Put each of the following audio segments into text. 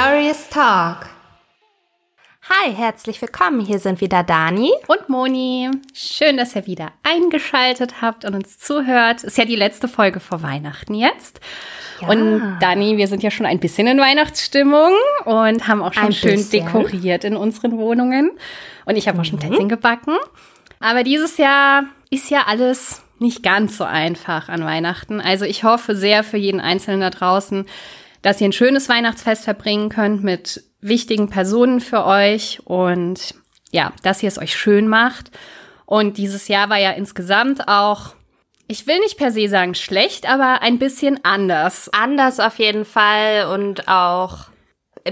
Glorious Talk. Hi, herzlich willkommen. Hier sind wieder Dani und Moni. Schön, dass ihr wieder eingeschaltet habt und uns zuhört. Ist ja die letzte Folge vor Weihnachten jetzt. Ja. Und Dani, wir sind ja schon ein bisschen in Weihnachtsstimmung und haben auch schon ein schön bisschen. dekoriert in unseren Wohnungen. Und ich habe mhm. auch schon mhm. Plätzchen gebacken. Aber dieses Jahr ist ja alles nicht ganz so einfach an Weihnachten. Also ich hoffe sehr für jeden Einzelnen da draußen, dass ihr ein schönes Weihnachtsfest verbringen könnt mit wichtigen Personen für euch und ja, dass ihr es euch schön macht. Und dieses Jahr war ja insgesamt auch, ich will nicht per se sagen schlecht, aber ein bisschen anders. Anders auf jeden Fall und auch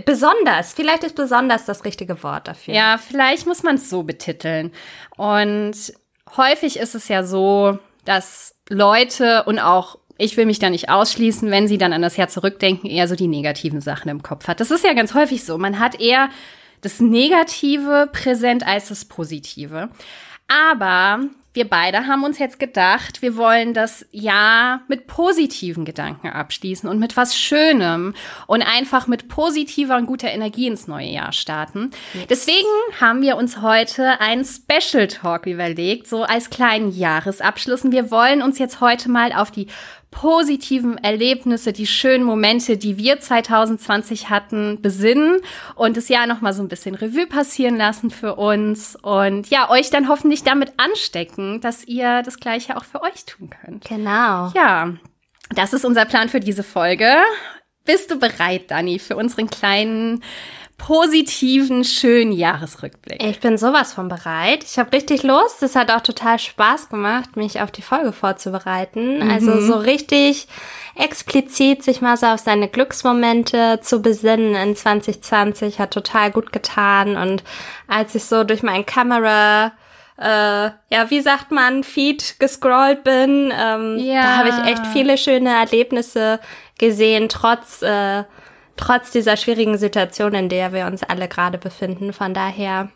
besonders. Vielleicht ist besonders das richtige Wort dafür. Ja, vielleicht muss man es so betiteln. Und häufig ist es ja so, dass Leute und auch ich will mich da nicht ausschließen, wenn sie dann an das Jahr zurückdenken, eher so die negativen Sachen im Kopf hat. Das ist ja ganz häufig so. Man hat eher das Negative präsent als das Positive. Aber wir beide haben uns jetzt gedacht, wir wollen das Jahr mit positiven Gedanken abschließen und mit was Schönem und einfach mit positiver und guter Energie ins neue Jahr starten. Yes. Deswegen haben wir uns heute einen Special Talk überlegt, so als kleinen Jahresabschluss. Und wir wollen uns jetzt heute mal auf die positiven Erlebnisse, die schönen Momente, die wir 2020 hatten, besinnen und das Jahr noch mal so ein bisschen Revue passieren lassen für uns und ja, euch dann hoffentlich damit anstecken, dass ihr das gleiche auch für euch tun könnt. Genau. Ja. Das ist unser Plan für diese Folge. Bist du bereit, Dani, für unseren kleinen positiven, schönen Jahresrückblick. Ich bin sowas von bereit. Ich habe richtig Lust. Es hat auch total Spaß gemacht, mich auf die Folge vorzubereiten. Mhm. Also so richtig explizit sich mal so auf seine Glücksmomente zu besinnen in 2020 hat total gut getan. Und als ich so durch mein Kamera äh, ja, wie sagt man, Feed gescrollt bin, ähm, ja. da habe ich echt viele schöne Erlebnisse gesehen, trotz äh, trotz dieser schwierigen Situation, in der wir uns alle gerade befinden. Von daher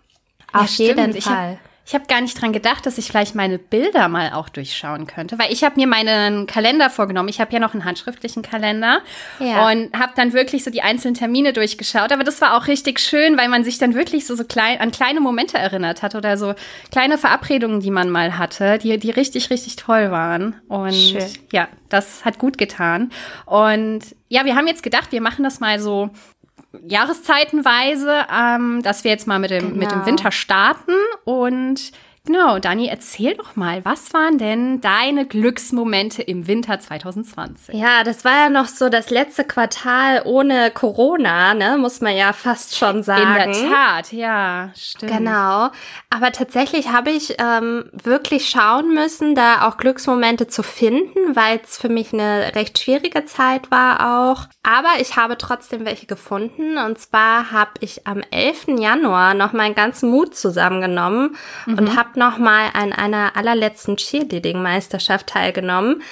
auf ja, jeden Fall. Ich habe gar nicht dran gedacht, dass ich vielleicht meine Bilder mal auch durchschauen könnte, weil ich habe mir meinen Kalender vorgenommen. Ich habe ja noch einen handschriftlichen Kalender ja. und habe dann wirklich so die einzelnen Termine durchgeschaut. Aber das war auch richtig schön, weil man sich dann wirklich so, so klein, an kleine Momente erinnert hat oder so kleine Verabredungen, die man mal hatte, die, die richtig, richtig toll waren. Und schön. ja, das hat gut getan. Und ja, wir haben jetzt gedacht, wir machen das mal so jahreszeitenweise, ähm, dass wir jetzt mal mit dem, genau. mit dem genau. Winter starten und Genau, Dani, erzähl doch mal, was waren denn deine Glücksmomente im Winter 2020? Ja, das war ja noch so das letzte Quartal ohne Corona, ne, muss man ja fast schon sagen. In der Tat, ja, stimmt. Genau, aber tatsächlich habe ich ähm, wirklich schauen müssen, da auch Glücksmomente zu finden, weil es für mich eine recht schwierige Zeit war auch. Aber ich habe trotzdem welche gefunden und zwar habe ich am 11. Januar noch meinen ganzen Mut zusammengenommen mhm. und habe habe nochmal an einer allerletzten Cheerleading-Meisterschaft teilgenommen.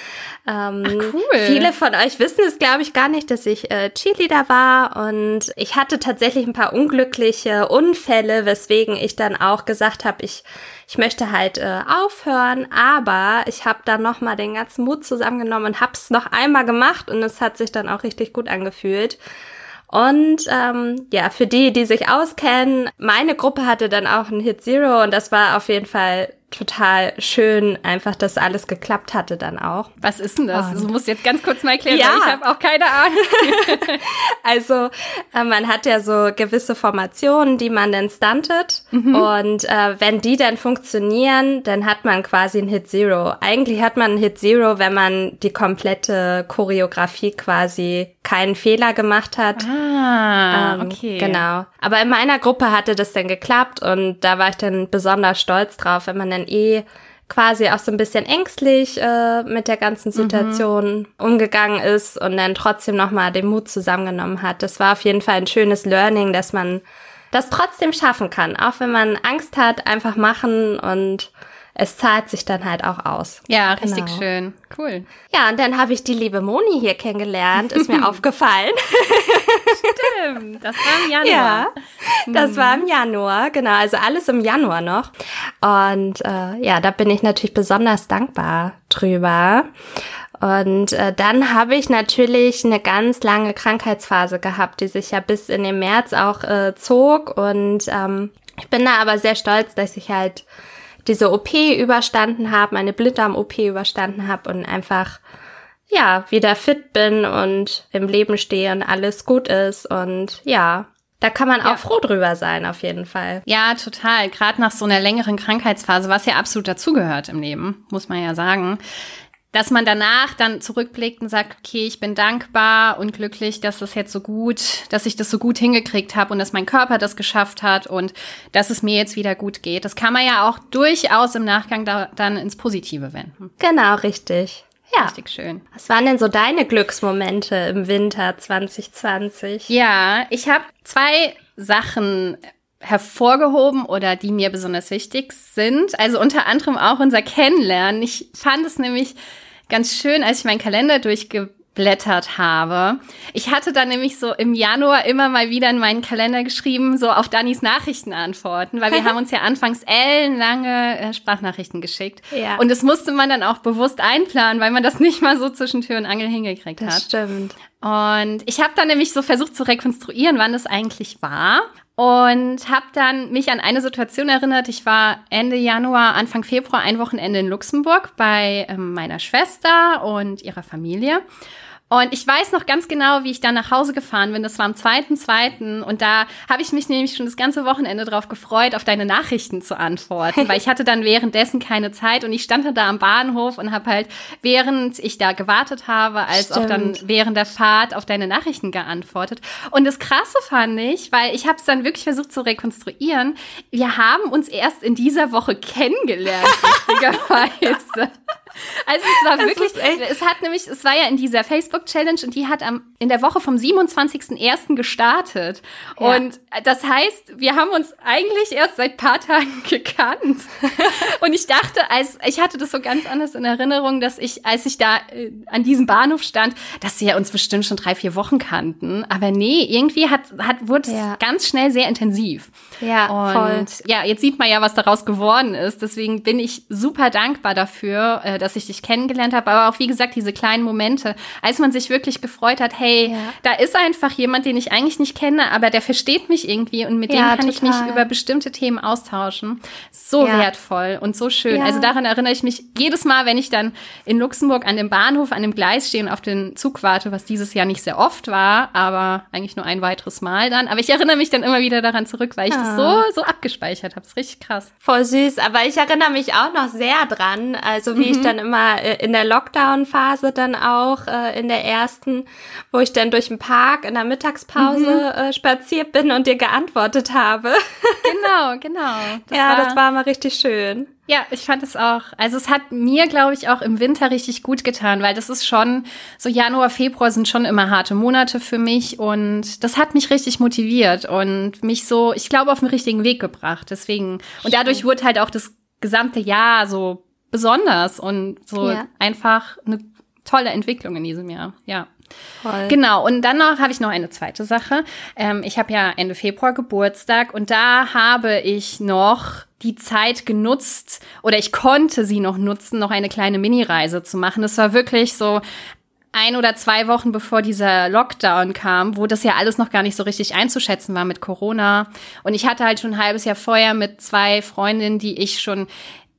Ähm, Ach, cool. Viele von euch wissen es, glaube ich, gar nicht, dass ich äh, Cheerleader war und ich hatte tatsächlich ein paar unglückliche Unfälle, weswegen ich dann auch gesagt habe, ich ich möchte halt äh, aufhören, aber ich habe dann noch mal den ganzen Mut zusammengenommen und habe es noch einmal gemacht und es hat sich dann auch richtig gut angefühlt. Und ähm, ja, für die, die sich auskennen, meine Gruppe hatte dann auch einen Hit Zero und das war auf jeden Fall total schön, einfach, dass alles geklappt hatte dann auch. Was ist denn das? Und du musst jetzt ganz kurz mal erklären, ja. ich habe auch keine Ahnung. also äh, man hat ja so gewisse Formationen, die man dann stuntet mhm. und äh, wenn die dann funktionieren, dann hat man quasi ein Hit Zero. Eigentlich hat man ein Hit Zero, wenn man die komplette Choreografie quasi keinen Fehler gemacht hat. Ah, ähm, okay. Genau. Aber in meiner Gruppe hatte das dann geklappt und da war ich dann besonders stolz drauf, wenn man dann eh quasi auch so ein bisschen ängstlich äh, mit der ganzen Situation mhm. umgegangen ist und dann trotzdem nochmal den Mut zusammengenommen hat. Das war auf jeden Fall ein schönes Learning, dass man das trotzdem schaffen kann, auch wenn man Angst hat, einfach machen und es zahlt sich dann halt auch aus. Ja, richtig genau. schön. Cool. Ja, und dann habe ich die liebe Moni hier kennengelernt, ist mir aufgefallen. Stimmt, das war im Januar. Ja, das war im Januar, genau, also alles im Januar noch. Und äh, ja, da bin ich natürlich besonders dankbar drüber. Und äh, dann habe ich natürlich eine ganz lange Krankheitsphase gehabt, die sich ja bis in den März auch äh, zog. Und ähm, ich bin da aber sehr stolz, dass ich halt diese OP überstanden habe, meine Blinddarm-OP überstanden habe und einfach ja wieder fit bin und im Leben stehe und alles gut ist. Und ja, da kann man auch ja. froh drüber sein, auf jeden Fall. Ja, total. Gerade nach so einer längeren Krankheitsphase, was ja absolut dazugehört im Leben, muss man ja sagen. Dass man danach dann zurückblickt und sagt, okay, ich bin dankbar und glücklich, dass das jetzt so gut, dass ich das so gut hingekriegt habe und dass mein Körper das geschafft hat und dass es mir jetzt wieder gut geht. Das kann man ja auch durchaus im Nachgang da, dann ins Positive wenden. Genau, richtig. Ja. Richtig schön. Was waren denn so deine Glücksmomente im Winter 2020? Ja, ich habe zwei Sachen hervorgehoben oder die mir besonders wichtig sind. Also unter anderem auch unser Kennenlernen. Ich fand es nämlich ganz schön, als ich meinen Kalender durchge durchgeblättert habe. Ich hatte dann nämlich so im Januar immer mal wieder in meinen Kalender geschrieben, so auf Dannys Nachrichten antworten, weil wir haben uns ja anfangs ellenlange äh, Sprachnachrichten geschickt. Ja. Und das musste man dann auch bewusst einplanen, weil man das nicht mal so zwischen Tür und Angel hingekriegt das hat. Das stimmt. Und ich habe dann nämlich so versucht zu rekonstruieren, wann das eigentlich war und habe dann mich an eine Situation erinnert. Ich war Ende Januar, Anfang Februar ein Wochenende in Luxemburg bei ähm, meiner Schwester und ihrer Familie. Und ich weiß noch ganz genau, wie ich dann nach Hause gefahren bin. Das war am 2.2. Und da habe ich mich nämlich schon das ganze Wochenende drauf gefreut, auf deine Nachrichten zu antworten, weil ich hatte dann währenddessen keine Zeit und ich stand dann da am Bahnhof und habe halt, während ich da gewartet habe, als Stimmt. auch dann während der Fahrt auf deine Nachrichten geantwortet. Und das Krasse fand ich, weil ich habe es dann wirklich versucht zu rekonstruieren, wir haben uns erst in dieser Woche kennengelernt, lustigerweise. Also es war wirklich, es hat nämlich, es war ja in dieser Facebook-Challenge und die hat am, in der Woche vom 27.01. gestartet. Ja. Und das heißt, wir haben uns eigentlich erst seit paar Tagen gekannt. und ich dachte, als, ich hatte das so ganz anders in Erinnerung, dass ich, als ich da äh, an diesem Bahnhof stand, dass wir uns bestimmt schon drei, vier Wochen kannten. Aber nee, irgendwie hat, hat, wurde ja. es ganz schnell sehr intensiv. Ja, und voll. ja, jetzt sieht man ja, was daraus geworden ist. Deswegen bin ich super dankbar dafür, äh, dass dass ich dich kennengelernt habe, aber auch wie gesagt diese kleinen Momente, als man sich wirklich gefreut hat, hey, ja. da ist einfach jemand, den ich eigentlich nicht kenne, aber der versteht mich irgendwie und mit ja, dem kann total. ich mich über bestimmte Themen austauschen. So ja. wertvoll und so schön. Also daran erinnere ich mich jedes Mal, wenn ich dann in Luxemburg an dem Bahnhof, an dem Gleis stehe und auf den Zug warte, was dieses Jahr nicht sehr oft war, aber eigentlich nur ein weiteres Mal dann. Aber ich erinnere mich dann immer wieder daran zurück, weil ich das so, so abgespeichert habe. Das ist richtig krass. Voll süß. Aber ich erinnere mich auch noch sehr dran, also wie mhm. ich dann immer äh, in der Lockdown-Phase dann auch, äh, in der ersten, wo ich dann durch den Park in der Mittagspause mhm. äh, spaziert bin und dir geantwortet habe. Genau, genau. Das ja, war, das war mal richtig schön. Ja, ich fand es auch. Also es hat mir, glaube ich, auch im Winter richtig gut getan, weil das ist schon, so Januar, Februar sind schon immer harte Monate für mich und das hat mich richtig motiviert und mich so, ich glaube, auf den richtigen Weg gebracht. Deswegen, und dadurch wurde halt auch das gesamte Jahr so besonders und so ja. einfach eine tolle Entwicklung in diesem Jahr. Ja. Voll. Genau, und dann noch habe ich noch eine zweite Sache. Ähm, ich habe ja Ende Februar Geburtstag und da habe ich noch die Zeit genutzt oder ich konnte sie noch nutzen, noch eine kleine Mini-Reise zu machen. Das war wirklich so ein oder zwei Wochen bevor dieser Lockdown kam, wo das ja alles noch gar nicht so richtig einzuschätzen war mit Corona. Und ich hatte halt schon ein halbes Jahr vorher mit zwei Freundinnen, die ich schon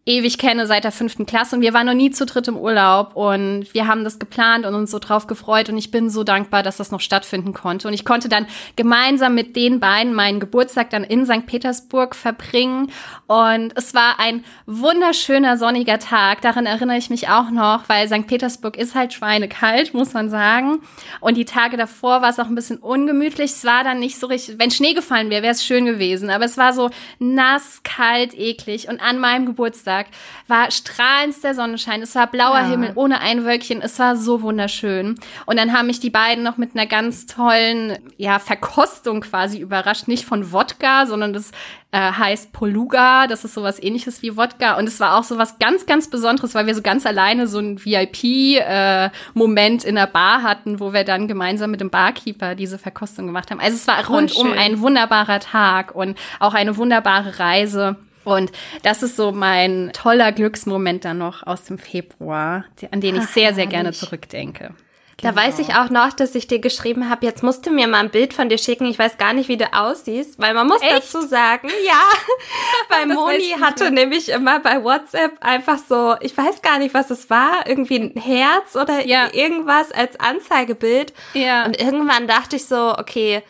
ewig kenne seit der fünften Klasse und wir waren noch nie zu dritt im Urlaub und wir haben das geplant und uns so drauf gefreut und ich bin so dankbar, dass das noch stattfinden konnte und ich konnte dann gemeinsam mit den beiden meinen Geburtstag dann in St. Petersburg verbringen und es war ein wunderschöner sonniger Tag, daran erinnere ich mich auch noch, weil St. Petersburg ist halt schweinekalt, muss man sagen und die Tage davor war es auch ein bisschen ungemütlich, es war dann nicht so richtig, wenn Schnee gefallen wäre, wäre es schön gewesen, aber es war so nass, kalt, eklig und an meinem Geburtstag Samstag war strahlendster Sonnenschein. Es war blauer ja. Himmel ohne ein Wölkchen. Es war so wunderschön. Und dann haben mich die beiden noch mit einer ganz tollen, ja, Verkostung quasi überrascht. Nicht von Wodka, sondern das äh, heißt Poluga. Das ist sowas ähnliches wie Wodka. Und es war auch so was ganz, ganz Besonderes, weil wir so ganz alleine so ein VIP-Moment äh, in der Bar hatten, wo wir dann gemeinsam mit dem Barkeeper diese Verkostung gemacht haben. Also es war rundum ein wunderbarer Tag und auch eine wunderbare Reise. Und das ist so mein toller Glücksmoment dann noch aus dem Februar, an den ich sehr, sehr gerne zurückdenke. Da weiß ich auch noch, dass ich dir geschrieben habe, jetzt musst du mir mal ein Bild von dir schicken. Ich weiß gar nicht, wie du aussiehst, weil man muss Echt? dazu sagen, ja, weil Das Moni hatte nämlich immer bei WhatsApp einfach so, ich weiß gar nicht, was es war, irgendwie ein Herz oder Ja. irgendwas als Anzeigebild. Ja. Und irgendwann dachte ich so, okay,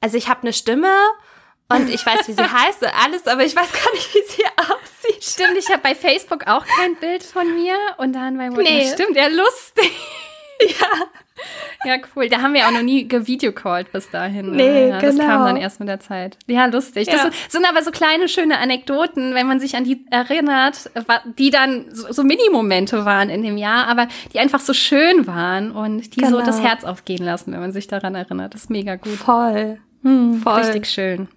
also ich habe eine Stimme und ich weiß, wie sie heißt und alles, aber ich weiß gar nicht, wie sie aussieht. Stimmt, ich habe bei Facebook auch kein Bild von mir und dann bei Nee. Ja, stimmt, ja, lustig. Ja. Ja, cool. Da haben wir auch noch nie gevideocallt bis dahin. Nee, ja, Das genau. kam dann erst mit der Zeit. Ja, lustig. Das Ja. sind, sind aber so kleine, schöne Anekdoten, wenn man sich an die erinnert, die dann so, so Mini-Momente waren in dem Jahr, aber die einfach so schön waren und die so Genau. das Herz aufgehen lassen, wenn man sich daran erinnert. Das ist mega gut. Voll. Hm, voll. Richtig schön.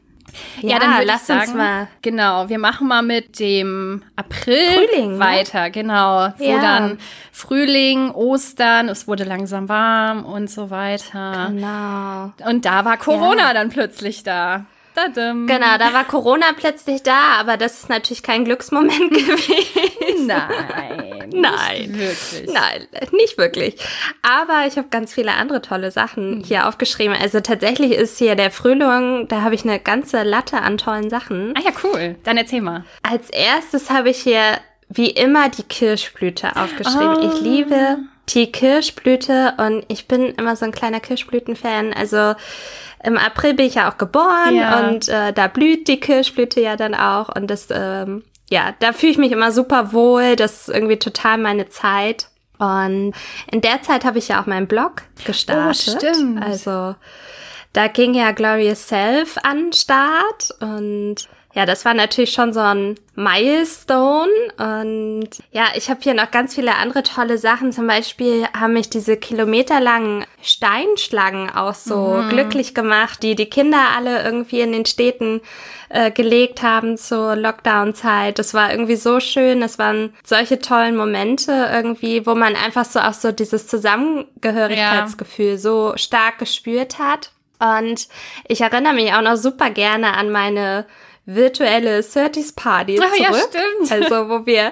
Ja, würd lass uns mal. Genau, wir machen mal mit dem April Frühling, ne? weiter, genau. Wo Ja. dann Frühling, Ostern, es wurde langsam warm und so weiter. Genau. Und da war Corona Ja. dann plötzlich da. Dadum. Genau, da war Corona plötzlich da, aber das ist natürlich kein Glücksmoment gewesen. Nein. Nein. Nicht wirklich. Nein, nicht wirklich. Aber ich habe ganz viele andere tolle Sachen hier aufgeschrieben. Also tatsächlich ist hier der Frühling, da habe ich eine ganze Latte an tollen Sachen. Ah ja, cool. Dann erzähl mal. Als erstes habe ich hier wie immer die Kirschblüte aufgeschrieben. Oh. Ich liebe die Kirschblüte und ich bin immer so ein kleiner Kirschblütenfan. Also im April bin ich ja auch geboren Ja. und äh, da blüht die Kirschblüte ja dann auch und das, ähm, ja, da fühle ich mich immer super wohl. Das ist irgendwie total meine Zeit. Und in der Zeit habe ich ja auch meinen Blog gestartet. Oh, stimmt. Also da ging ja Glorious Self an den Start und ja, das war natürlich schon so ein Milestone und ja, ich habe hier noch ganz viele andere tolle Sachen. Zum Beispiel haben mich diese kilometerlangen Steinschlangen auch so glücklich gemacht, die die Kinder alle irgendwie in den Städten äh, gelegt haben zur Lockdown-Zeit. Das war irgendwie so schön. Das waren solche tollen Momente irgendwie, wo man einfach so auch so dieses Zusammengehörigkeitsgefühl so stark gespürt hat. Und ich erinnere mich auch noch super gerne an meine virtuelle 30s Party Ah, zurück. ja, stimmt. Also, wo wir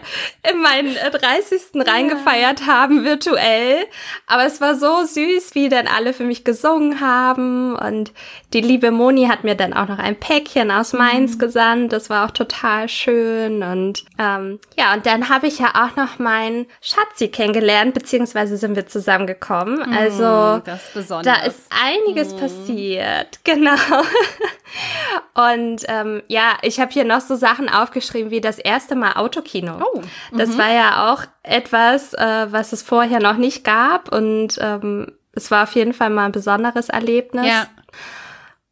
in meinen äh, 30. reingefeiert haben, virtuell. Aber es war so süß, wie dann alle für mich gesungen haben. Und die liebe Moni hat mir dann auch noch ein Päckchen aus Mainz Mhm. gesandt. Das war auch total schön. Und ähm, ja, und dann habe ich ja auch noch meinen Schatzi kennengelernt, beziehungsweise sind wir zusammengekommen. Also, Hm, das ist da ist einiges passiert, genau. Und ähm, ja, ich habe hier noch so Sachen aufgeschrieben wie das erste Mal Autokino. Oh, Das war ja auch etwas, äh, was es vorher noch nicht gab und ähm, es war auf jeden Fall mal ein besonderes Erlebnis. ja.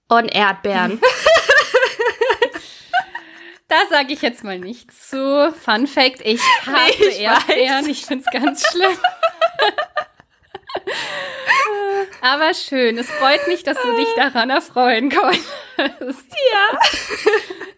Und Erdbeeren. Da sage ich jetzt mal nichts zu. Fun Fact, ich hasse ich Erdbeeren. weiß. Ich finde es ganz schlimm. Aber schön. Es freut mich, dass du dich daran erfreuen konntest.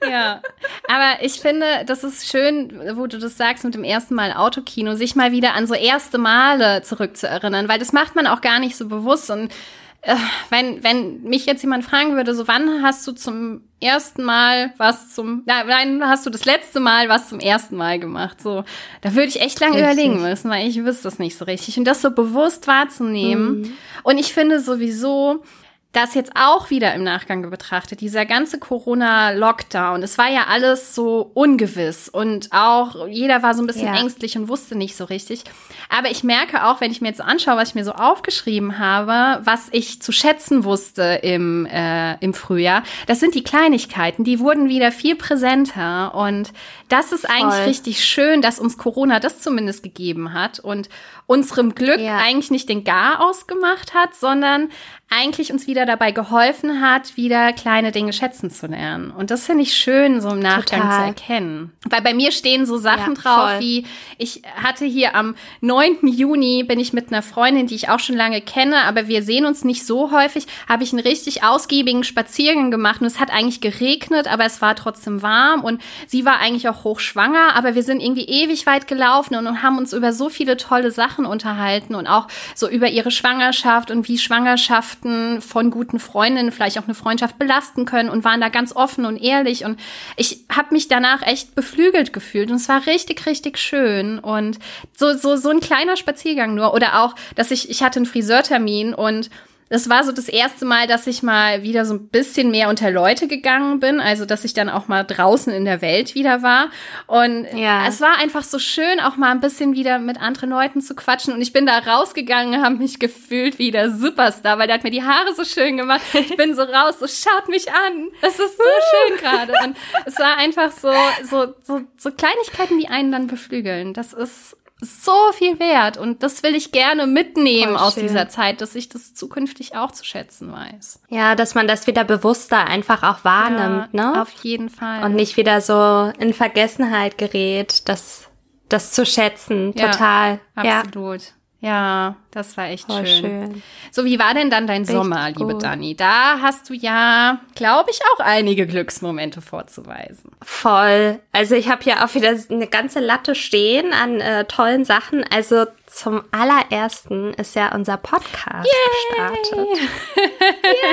Ja. ja. Aber ich finde, das ist schön, wo du das sagst mit dem ersten Mal Autokino, sich mal wieder an so erste Male zurückzuerinnern, weil das macht man auch gar nicht so bewusst. Und äh, wenn, wenn mich jetzt jemand fragen würde, so wann hast du zum ersten Mal was zum, nein, hast du das letzte Mal was zum ersten Mal gemacht? So, da würde ich echt lange Richtig. überlegen müssen, weil ich wüsste das nicht so richtig. Und das so bewusst wahrzunehmen. Und ich finde sowieso, das jetzt auch wieder im Nachgang betrachtet, dieser ganze Corona-Lockdown, es war ja alles so ungewiss und auch jeder war so ein bisschen Ja. ängstlich und wusste nicht so richtig. Aber ich merke auch, wenn ich mir jetzt so anschaue, was ich mir so aufgeschrieben habe, was ich zu schätzen wusste im, äh, im Frühjahr, das sind die Kleinigkeiten, die wurden wieder viel präsenter und das ist eigentlich Voll. richtig schön, dass uns Corona das zumindest gegeben hat und unserem Glück Ja. eigentlich nicht den Gar ausgemacht hat, sondern eigentlich uns wieder dabei geholfen hat, wieder kleine Dinge schätzen zu lernen. Und das finde ich schön, so im Nachgang Total. zu erkennen. Weil bei mir stehen so Sachen Ja, drauf, voll. wie ich hatte hier am 9. Juni, bin ich mit einer Freundin, die ich auch schon lange kenne, aber wir sehen uns nicht so häufig, habe ich einen richtig ausgiebigen Spaziergang gemacht und es hat eigentlich geregnet, aber es war trotzdem warm und sie war eigentlich auch hochschwanger, aber wir sind irgendwie ewig weit gelaufen und, haben uns über so viele tolle Sachen unterhalten und auch so über ihre Schwangerschaft und wie Schwangerschaft Freundschaften von guten Freundinnen vielleicht auch eine Freundschaft belasten können und waren da ganz offen und ehrlich. Und ich habe mich danach echt beflügelt gefühlt und es war richtig, richtig schön. Und so, so, so ein kleiner Spaziergang nur. Oder auch, dass ich, ich hatte einen Friseurtermin und das war so das erste Mal, dass ich mal wieder so ein bisschen mehr unter Leute gegangen bin, also dass ich dann auch mal draußen in der Welt wieder war. Und ja. es war einfach so schön, auch mal ein bisschen wieder mit anderen Leuten zu quatschen. Und ich bin da rausgegangen, habe mich gefühlt wie der Superstar, weil der hat mir die Haare so schön gemacht. Ich bin so raus, so schaut mich an. Das ist so schön gerade. Und es war einfach so, so, so, so Kleinigkeiten, die einen dann beflügeln. Das ist so viel wert und das will ich gerne mitnehmen aus dieser Zeit, dass ich das zukünftig auch zu schätzen weiß. Ja, dass man das wieder bewusster einfach auch wahrnimmt, ja, ne? Auf jeden Fall. Und nicht wieder so in Vergessenheit gerät, das, das zu schätzen. Total. Ja, absolut. Ja. Ja, das war echt schön. schön. So, wie war denn dann dein Richtig Sommer, liebe gut. Dani? Da hast du ja, glaube ich, auch einige Glücksmomente vorzuweisen. Voll. Also ich habe ja auch wieder eine ganze Latte stehen an äh, tollen Sachen. Also zum allerersten ist ja unser Podcast Yay! gestartet. Yay!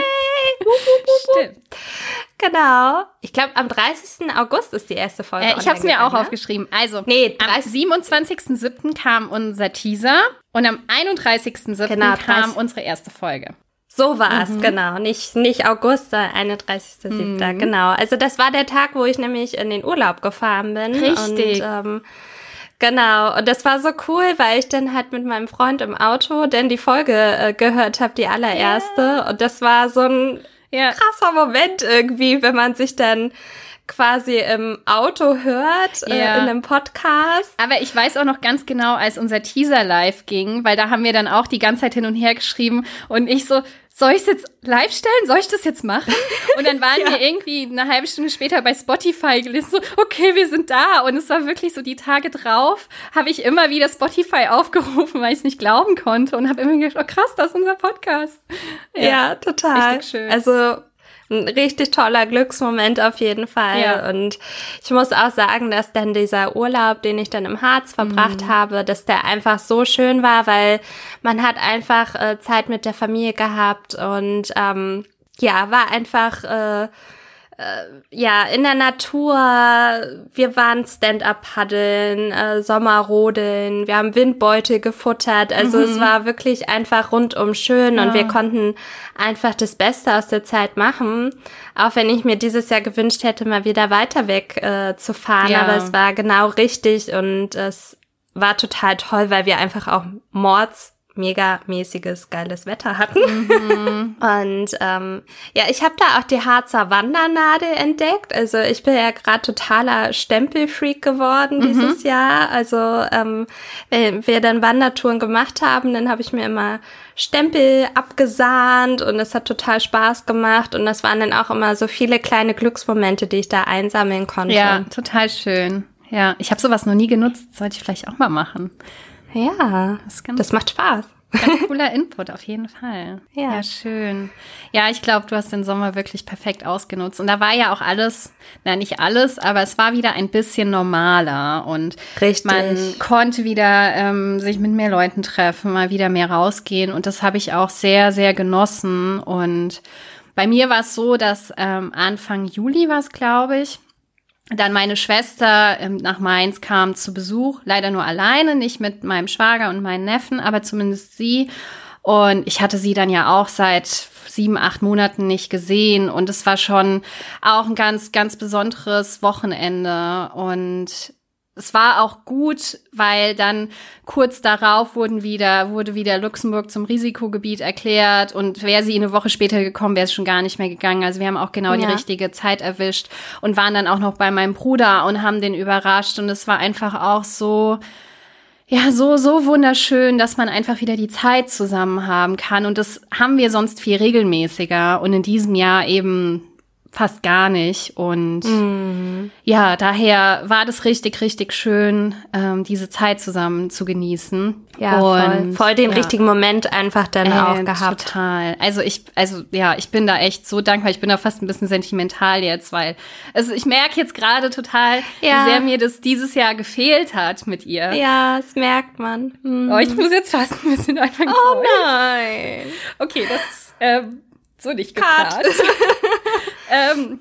Stimmt. Genau. Ich glaube, am 30. August ist die erste Folge. Äh, ich habe es mir auch ne? aufgeschrieben. Also, nee, am 27.07. kam unser Teaser und am 31.07. Genau, kam unsere erste Folge. So war es, mhm. genau. Nicht, nicht August, sondern 31.07. Mhm. Genau. Also das war der Tag, wo ich nämlich in den Urlaub gefahren bin. Richtig. Und, ähm, Genau, und das war so cool, weil ich dann halt mit meinem Freund im Auto denn die Folge äh, gehört habe, die allererste. Yeah. Und das war so ein ja. krasser Moment irgendwie, wenn man sich dann quasi im Auto hört, äh, ja. äh, in einem Podcast. Aber ich weiß auch noch ganz genau, als unser Teaser live ging, weil da haben wir dann auch die ganze Zeit hin und her geschrieben und ich so, soll ich es jetzt live stellen? Soll ich das jetzt machen? Und dann waren ja. wir irgendwie eine halbe Stunde später bei Spotify gelesen, so, okay, wir sind da. Und es war wirklich so die Tage drauf, habe ich immer wieder Spotify aufgerufen, weil ich es nicht glauben konnte und habe immer gedacht, oh krass, das ist unser Podcast. Ja, ja total. Richtig schön. Also ein richtig toller Glücksmoment auf jeden Fall. Ja. Und ich muss auch sagen, dass dann dieser Urlaub, den ich dann im Harz verbracht mhm. habe, dass der einfach so schön war, weil man hat einfach äh, Zeit mit der Familie gehabt und ähm, ja, war einfach äh, ja, in der Natur, wir waren Stand-up-Paddeln, äh, Sommerrodeln, wir haben Windbeutel gefuttert. Also mhm. es war wirklich einfach rundum schön ja. und wir konnten einfach das Beste aus der Zeit machen. Auch wenn ich mir dieses Jahr gewünscht hätte, mal wieder weiter weg äh, zu fahren. Ja. Aber es war genau richtig und es war total toll, weil wir einfach auch Mords mega mäßiges, geiles Wetter hatten. Mhm. Und ähm, ja, ich habe da auch die Harzer Wandernadel entdeckt. Also ich bin ja gerade totaler Stempelfreak geworden mhm. dieses Jahr. Also ähm, wenn wir dann Wandertouren gemacht haben, dann habe ich mir immer Stempel abgesahnt und es hat total Spaß gemacht. Und das waren dann auch immer so viele kleine Glücksmomente, die ich da einsammeln konnte. Ja, total schön. Ja, ich habe sowas noch nie genutzt, sollte ich vielleicht auch mal machen. Ja, das, das macht Spaß. Ganz cooler Input, auf jeden Fall. Ja, ja schön. Ja, ich glaube, du hast den Sommer wirklich perfekt ausgenutzt. Und da war ja auch alles, na nicht alles, aber es war wieder ein bisschen normaler. Und Richtig. man konnte wieder ähm, sich mit mehr Leuten treffen, mal wieder mehr rausgehen. Und das habe ich auch sehr, sehr genossen. Und bei mir war es so, dass ähm, Anfang Juli war es, glaube ich, dann meine Schwester ähm, nach Mainz kam zu Besuch, leider nur alleine, nicht mit meinem Schwager und meinen Neffen, aber zumindest sie. Und ich hatte sie dann ja auch seit sieben, acht Monaten nicht gesehen. Und es war schon auch ein ganz, ganz besonderes Wochenende. Und es war auch gut, weil dann kurz darauf wurden wieder, wurde wieder Luxemburg zum Risikogebiet erklärt und wäre sie eine Woche später gekommen, wäre es schon gar nicht mehr gegangen. Also wir haben auch genau ja. die richtige Zeit erwischt und waren dann auch noch bei meinem Bruder und haben den überrascht und es war einfach auch so, ja, so, so wunderschön, dass man einfach wieder die Zeit zusammen haben kann. Und das haben wir sonst viel regelmäßiger. Und in diesem Jahr eben fast gar nicht. Und mm. ja, daher war das richtig, richtig schön, ähm, diese Zeit zusammen zu genießen. Ja, und, voll, voll den ja. richtigen Moment einfach dann äh, auch gehabt. Total. Also ich, also ja, ich bin da echt so dankbar. Ich bin da fast ein bisschen sentimental jetzt, weil also ich merke jetzt gerade total, ja. wie sehr mir das dieses Jahr gefehlt hat mit ihr. Ja, das merkt man. Mhm. Oh, ich muss jetzt fast ein bisschen anfangen Oh nein. Okay, das ist Ähm, so nicht geplant. ähm,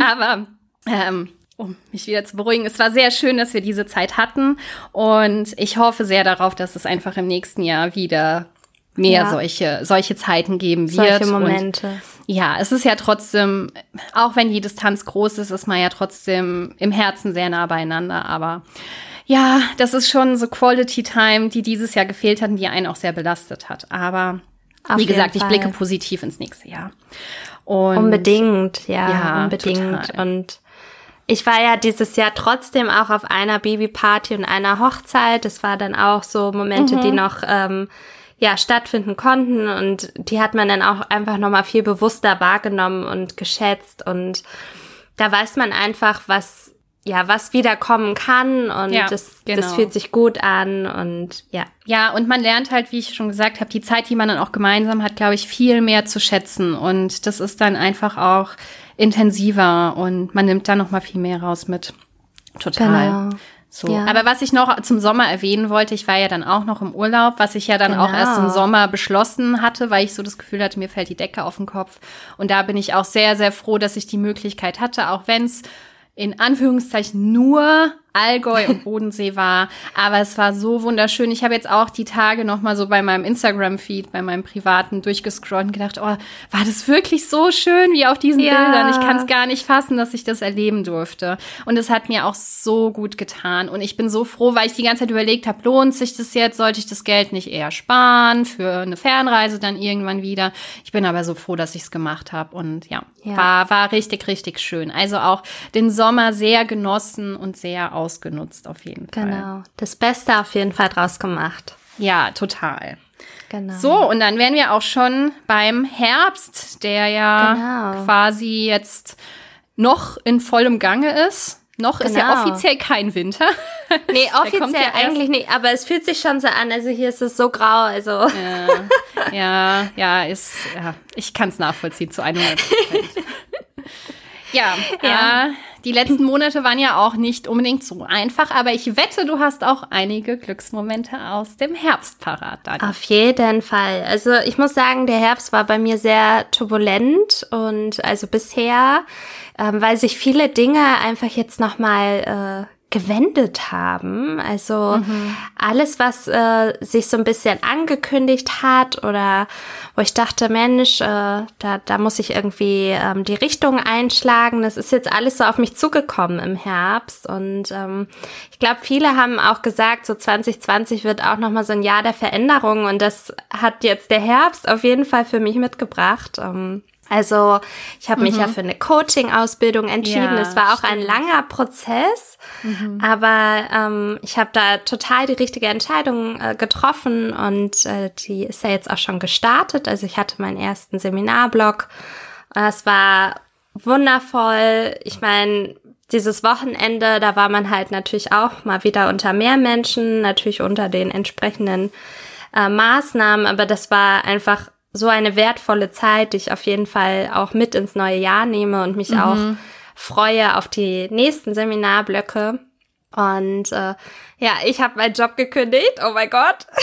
aber ähm, um mich wieder zu beruhigen. Es war sehr schön, dass wir diese Zeit hatten und ich hoffe sehr darauf, dass es einfach im nächsten Jahr wieder mehr ja. solche, solche Zeiten geben wird. Solche Momente. Und ja, es ist ja trotzdem, auch wenn die Distanz groß ist, ist man ja trotzdem im Herzen sehr nah beieinander. Aber ja, das ist schon so Quality Time, die dieses Jahr gefehlt hat und die einen auch sehr belastet hat. Aber Auf wie gesagt, ich blicke positiv ins nächste Jahr. Und unbedingt, ja, ja unbedingt. Total. Und ich war ja dieses Jahr trotzdem auch auf einer Babyparty und einer Hochzeit. Das war dann auch so Momente, mhm. die noch ähm, ja stattfinden konnten und die hat man dann auch einfach noch mal viel bewusster wahrgenommen und geschätzt und da weiß man einfach, was ja, was wiederkommen kann und ja, das, genau. das fühlt sich gut an und ja. Ja, und man lernt halt, wie ich schon gesagt habe, die Zeit, die man dann auch gemeinsam hat, glaube ich, viel mehr zu schätzen und das ist dann einfach auch intensiver und man nimmt da noch mal viel mehr raus mit. Total. Genau. So. Ja. Aber was ich noch zum Sommer erwähnen wollte, ich war ja dann auch noch im Urlaub, was ich ja dann genau. auch erst im genau. Sommer beschlossen hatte, weil ich so das Gefühl hatte, mir fällt die Decke auf den Kopf. Und da bin ich auch sehr, sehr froh, dass ich die Möglichkeit hatte, auch wenn es in Anführungszeichen nur Allgäu und Bodensee war. Aber es war so wunderschön. Ich habe jetzt auch die Tage noch mal so bei meinem Instagram-Feed, bei meinem privaten durchgescrollt und gedacht, oh, war das wirklich so schön wie auf diesen ja. Bildern? Ich kann es gar nicht fassen, dass ich das erleben durfte. Und es hat mir auch so gut getan. Und ich bin so froh, weil ich die ganze Zeit überlegt habe, lohnt sich das jetzt? Sollte ich das Geld nicht eher sparen für eine Fernreise dann irgendwann wieder? Ich bin aber so froh, dass ich es gemacht habe. Und ja, ja, war, war richtig, richtig schön. Also auch den Sommer sehr genossen und sehr aus ausgenutzt, auf jeden Fall. Genau. Das Beste auf jeden Fall draus gemacht. Ja, total. Genau. So, und dann wären wir auch schon beim Herbst, der ja genau. quasi jetzt noch in vollem Gange ist. Noch genau. ist ja genau. offiziell kein Winter. Nee, offiziell ja eigentlich nicht, aber es fühlt sich schon so an. Also hier ist es so grau, also. Ja, ja, ja ist, ja ich kann es nachvollziehen zu 100 ja, ja. Äh, die letzten Monate waren ja auch nicht unbedingt so einfach, aber ich wette, du hast auch einige Glücksmomente aus dem Herbst parat. Dani. Auf jeden Fall. Also ich muss sagen, der Herbst war bei mir sehr turbulent und also bisher, ähm, weil sich viele Dinge einfach jetzt noch mal äh, gewendet haben. Also mhm. alles, was äh, sich so ein bisschen angekündigt hat oder wo ich dachte, Mensch, äh, da, da muss ich irgendwie ähm, die Richtung einschlagen. Das ist jetzt alles so auf mich zugekommen im Herbst. Und ähm, ich glaube, viele haben auch gesagt, so 2020 wird auch nochmal so ein Jahr der Veränderung. Und das hat jetzt der Herbst auf jeden Fall für mich mitgebracht. Ähm, also ich habe mich mhm. ja für eine Coaching-Ausbildung entschieden. Ja, es war auch stimmt. ein langer Prozess, mhm. aber ähm, ich habe da total die richtige Entscheidung äh, getroffen und äh, die ist ja jetzt auch schon gestartet. Also ich hatte meinen ersten Seminarblock. Es war wundervoll. Ich meine, dieses Wochenende, da war man halt natürlich auch mal wieder unter mehr Menschen, natürlich unter den entsprechenden äh, Maßnahmen, aber das war einfach so eine wertvolle Zeit, die ich auf jeden Fall auch mit ins neue Jahr nehme und mich mhm. auch freue auf die nächsten Seminarblöcke. Und äh, ja, ich habe meinen Job gekündigt. Oh mein Gott.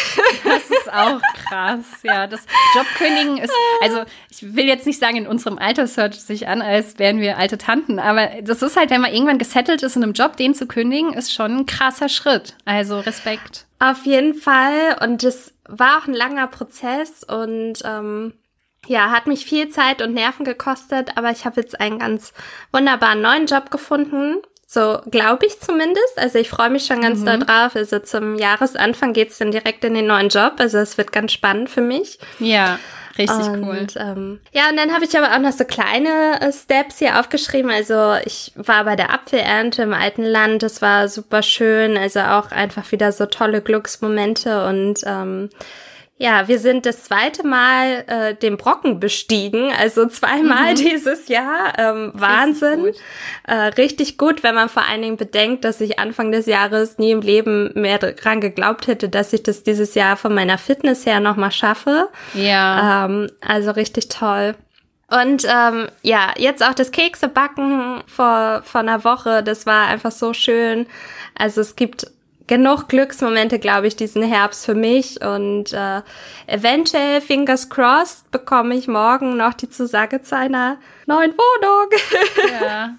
Das ist auch krass. Ja, das Jobkündigen ist, also ich will jetzt nicht sagen, in unserem Alter es hört sich an, als wären wir alte Tanten, aber das ist halt, wenn man irgendwann gesettelt ist in einem Job, den zu kündigen, ist schon ein krasser Schritt. Also Respekt. Auf jeden Fall. Und das war auch ein langer Prozess und ähm, ja, hat mich viel Zeit und Nerven gekostet, aber ich habe jetzt einen ganz wunderbaren neuen Job gefunden. So glaube ich zumindest. Also ich freue mich schon ganz mhm. darauf. Also zum Jahresanfang geht's dann direkt in den neuen Job. Also es wird ganz spannend für mich. Ja. Richtig und, cool. Ähm, ja, und dann habe ich aber auch noch so kleine äh, Steps hier aufgeschrieben. Also ich war bei der Apfelernte im alten Land. Das war super schön. Also auch einfach wieder so tolle Glücksmomente und ähm, ja, wir sind das zweite Mal äh, den Brocken bestiegen, also zweimal mhm. dieses Jahr. Ähm, Wahnsinn. Richtig gut. Äh, richtig gut, wenn man vor allen Dingen bedenkt, dass ich Anfang des Jahres nie im Leben mehr dran geglaubt hätte, dass ich das dieses Jahr von meiner Fitness her nochmal schaffe. Ja. Ähm, also richtig toll. Und ähm, ja, jetzt auch das Keksebacken vor, vor einer Woche, das war einfach so schön. Also es gibt genug Glücksmomente, glaube ich, diesen Herbst für mich. Und äh, eventuell, fingers crossed, bekomme ich morgen noch die Zusage zu einer neuen Wohnung. Ja.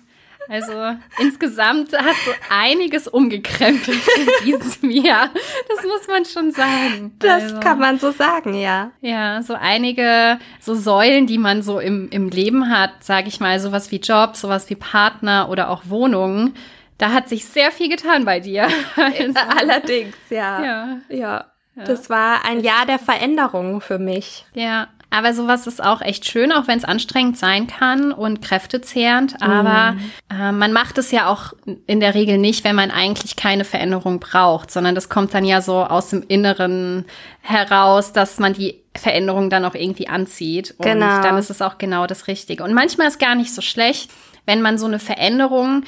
Also insgesamt hast du einiges umgekrempelt in diesem Jahr. Das muss man schon sagen. Das also, kann man so sagen, ja. Ja, so einige so Säulen, die man so im, im Leben hat, sage ich mal, sowas wie Job, sowas wie Partner oder auch Wohnungen. Da hat sich sehr viel getan bei dir. Also, Allerdings, ja. ja. Ja. Das war ein Jahr der Veränderung für mich. Ja, aber sowas ist auch echt schön, auch wenn es anstrengend sein kann und kräftezehrend. Aber Mhm. äh, man macht es ja auch in der Regel nicht, wenn man eigentlich keine Veränderung braucht, sondern das kommt dann ja so aus dem Inneren heraus, dass man die Veränderung dann auch irgendwie anzieht. Und Genau. dann ist es auch genau das Richtige. Und manchmal ist gar nicht so schlecht, wenn man so eine Veränderung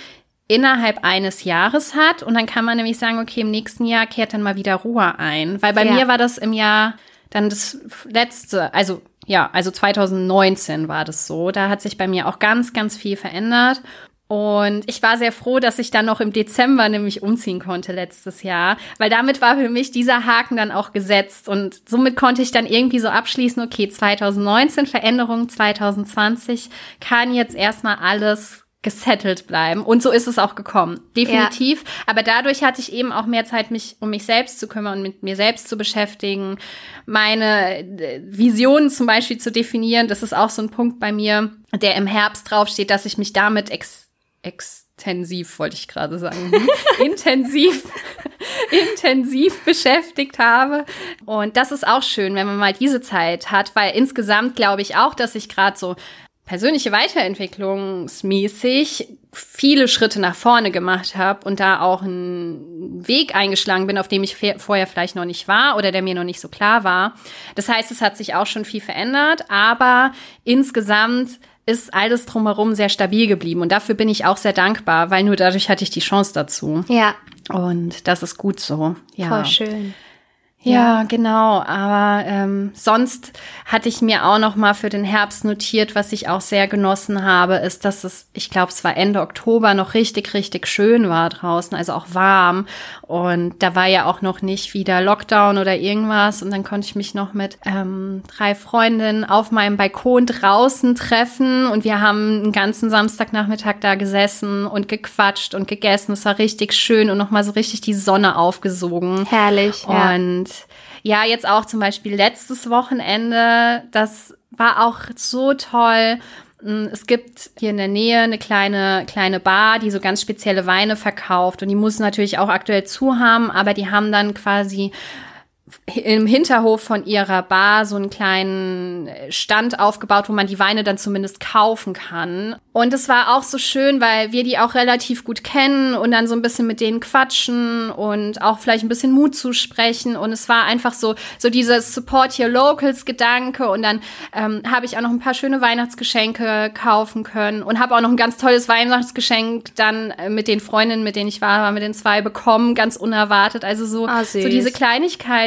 innerhalb eines Jahres hat und dann kann man nämlich sagen, okay, im nächsten Jahr kehrt dann mal wieder Ruhe ein. Weil bei Ja. mir war das im Jahr dann das letzte, also ja, also 2019 war das so. Da hat sich bei mir auch ganz, ganz viel verändert. Und ich war sehr froh, dass ich dann noch im Dezember nämlich umziehen konnte letztes Jahr, weil damit war für mich dieser Haken dann auch gesetzt und somit konnte ich dann irgendwie so abschließen, okay, 2019 Veränderung, 2020 kann jetzt erstmal alles gesettelt bleiben. Und so ist es auch gekommen. Definitiv. Aber dadurch hatte ich eben auch mehr Zeit, mich um mich selbst zu kümmern und mit mir selbst zu beschäftigen, meine äh, Visionen zum Beispiel zu definieren. Das ist auch so ein Punkt bei mir, der im Herbst draufsteht, dass ich mich damit ex extensiv, wollte ich gerade sagen, intensiv, intensiv beschäftigt habe. Und das ist auch schön, wenn man mal diese Zeit hat, weil insgesamt glaube ich auch, dass ich gerade so persönliche Weiterentwicklungsmäßig viele Schritte nach vorne gemacht habe und da auch einen Weg eingeschlagen bin, auf dem ich vorher vielleicht noch nicht war oder der mir noch nicht so klar war. Das heißt, es hat sich auch schon viel verändert, aber insgesamt ist alles drumherum sehr stabil geblieben und dafür bin ich auch sehr dankbar, weil nur dadurch hatte ich die Chance dazu. Ja, Und das ist gut so. Ja. voll schön. Ja, genau. Aber ähm, sonst hatte ich mir auch noch mal für den Herbst notiert, was ich auch sehr genossen habe, ist, dass es, ich glaube, es war Ende Oktober noch richtig, richtig schön war draußen, also auch warm. Und da war ja auch noch nicht wieder Lockdown oder irgendwas. Und dann konnte ich mich noch mit ähm, drei Freundinnen auf meinem Balkon draußen treffen. Und wir haben einen ganzen Samstagnachmittag da gesessen und gequatscht und gegessen. Es war richtig schön und noch mal so richtig die Sonne aufgesogen. Herrlich. Und ja, jetzt auch zum Beispiel letztes Wochenende, das war auch so toll. Mm, Es gibt hier in der Nähe eine kleine, kleine Bar, die so ganz spezielle Weine verkauft. Und die muss natürlich auch aktuell zu haben, aber die haben dann quasi im Hinterhof von ihrer Bar so einen kleinen Stand aufgebaut, wo man die Weine dann zumindest kaufen kann. Und es war auch so schön, weil wir die auch relativ gut kennen und dann so ein bisschen mit denen quatschen und auch vielleicht ein bisschen Mut zusprechen. Und es war einfach so, so dieses Support Your Locals Gedanke. Und dann ähm, habe ich auch noch ein paar schöne Weihnachtsgeschenke kaufen können und habe auch noch ein ganz tolles Weihnachtsgeschenk dann äh, mit den Freundinnen, mit denen ich war, mit den zwei bekommen, ganz unerwartet. Also so, Ah, so diese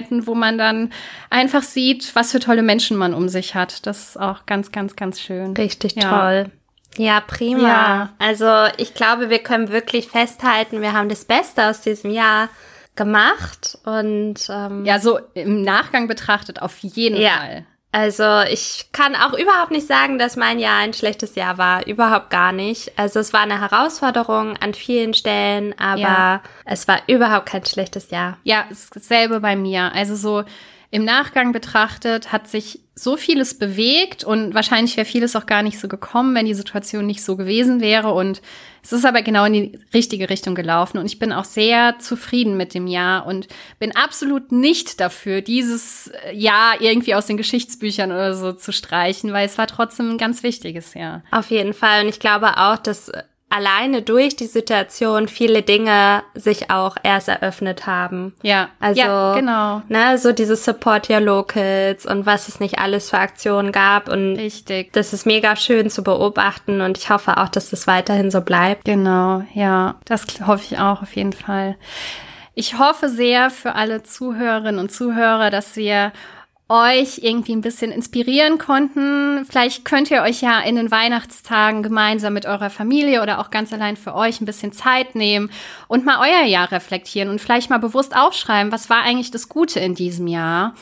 Kleinigkeiten, wo man dann einfach sieht, was für tolle Menschen man um sich hat. Das ist auch ganz, ganz, ganz schön. Richtig Ja. toll. Ja, prima. Ja. Also ich glaube, wir können wirklich festhalten, wir haben das Beste aus diesem Jahr gemacht und ähm, Ja, so im Nachgang betrachtet auf jeden Ja. Fall. Also ich kann auch überhaupt nicht sagen, dass mein Jahr ein schlechtes Jahr war. Überhaupt gar nicht. Also es war eine Herausforderung an vielen Stellen, aber Ja. es war überhaupt kein schlechtes Jahr. Ja, dasselbe bei mir. Also so im Nachgang betrachtet hat sich so vieles bewegt und wahrscheinlich wäre vieles auch gar nicht so gekommen, wenn die Situation nicht so gewesen wäre. Und es ist aber genau in die richtige Richtung gelaufen. Und ich bin auch sehr zufrieden mit dem Jahr und bin absolut nicht dafür, dieses Jahr irgendwie aus den Geschichtsbüchern oder so zu streichen, weil es war trotzdem ein ganz wichtiges Jahr. Auf jeden Fall. Und ich glaube auch, dass alleine durch die Situation viele Dinge sich auch erst eröffnet haben. Ja, Also, ja, genau. Ne, so dieses Support Your Locals und was es nicht alles für Aktionen gab. Und Richtig. das ist mega schön zu beobachten und ich hoffe auch, dass das weiterhin so bleibt. Genau, ja, das hoffe ich auch auf jeden Fall. Ich hoffe sehr für alle Zuhörerinnen und Zuhörer, dass wir euch irgendwie ein bisschen inspirieren konnten. Vielleicht könnt ihr euch ja in den Weihnachtstagen gemeinsam mit eurer Familie oder auch ganz allein für euch ein bisschen Zeit nehmen und mal euer Jahr reflektieren und vielleicht mal bewusst aufschreiben, was war eigentlich das Gute in diesem Jahr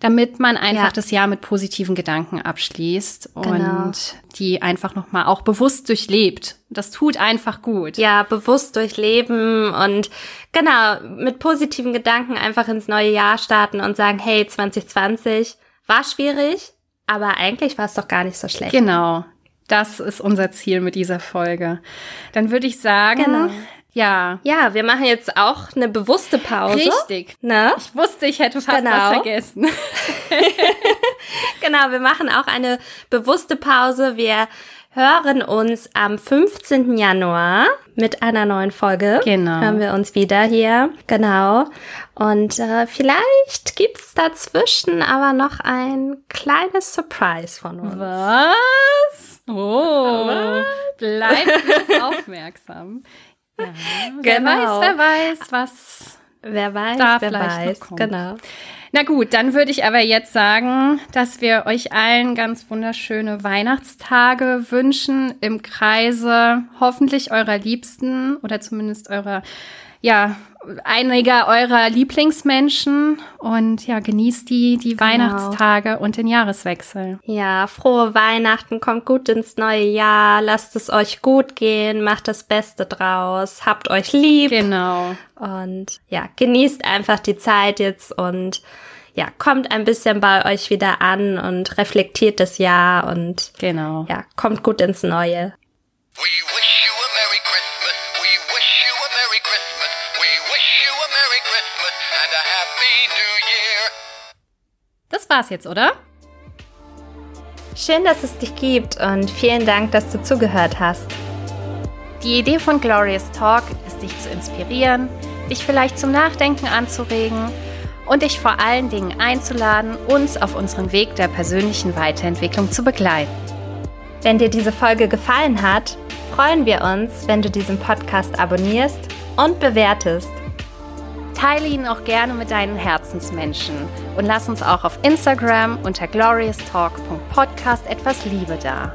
damit man einfach ja. das Jahr mit positiven Gedanken abschließt genau. und die einfach nochmal auch bewusst durchlebt. Das tut einfach gut. Ja, bewusst durchleben und genau, mit positiven Gedanken einfach ins neue Jahr starten und sagen, hey, 2020 war schwierig, aber eigentlich war es doch gar nicht so schlecht. Genau. Das ist unser Ziel mit dieser Folge. Dann würde ich sagen, genau. Ja. Ja, wir machen jetzt auch eine bewusste Pause. Richtig. Ne? Ich wusste, ich hätte fast genau. was vergessen. genau, wir machen auch eine bewusste Pause. Wir hören uns am 15. Januar mit einer neuen Folge. Genau. Hören wir uns wieder hier. Genau. Und äh, vielleicht gibt's dazwischen aber noch ein kleines Surprise von uns. Was? Oh, bleibt aufmerksam. Ja, genau. Wer weiß, wer weiß, was. Wer weiß, da wer weiß, genau. Na gut, dann würde ich aber jetzt sagen, dass wir euch allen ganz wunderschöne Weihnachtstage wünschen im Kreise hoffentlich eurer Liebsten oder zumindest eurer ja, einiger eurer Lieblingsmenschen und ja, genießt die, die genau. Weihnachtstage und den Jahreswechsel. Ja, frohe Weihnachten, kommt gut ins neue Jahr, lasst es euch gut gehen, macht das Beste draus, habt euch lieb. Genau. Und ja, genießt einfach die Zeit jetzt und ja, kommt ein bisschen bei euch wieder an und reflektiert das Jahr und genau. ja, kommt gut ins Neue. Das war's jetzt, oder? Schön, dass es dich gibt und vielen Dank, dass du zugehört hast. Die Idee von Glorious Talk ist, dich zu inspirieren, dich vielleicht zum Nachdenken anzuregen und dich vor allen Dingen einzuladen, uns auf unserem Weg der persönlichen Weiterentwicklung zu begleiten. Wenn dir diese Folge gefallen hat, freuen wir uns, wenn du diesen Podcast abonnierst und bewertest. Teile ihn auch gerne mit deinen Herzensmenschen und lass uns auch auf Instagram unter glorioustalk.podcast etwas Liebe da.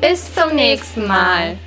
Bis zum nächsten Mal.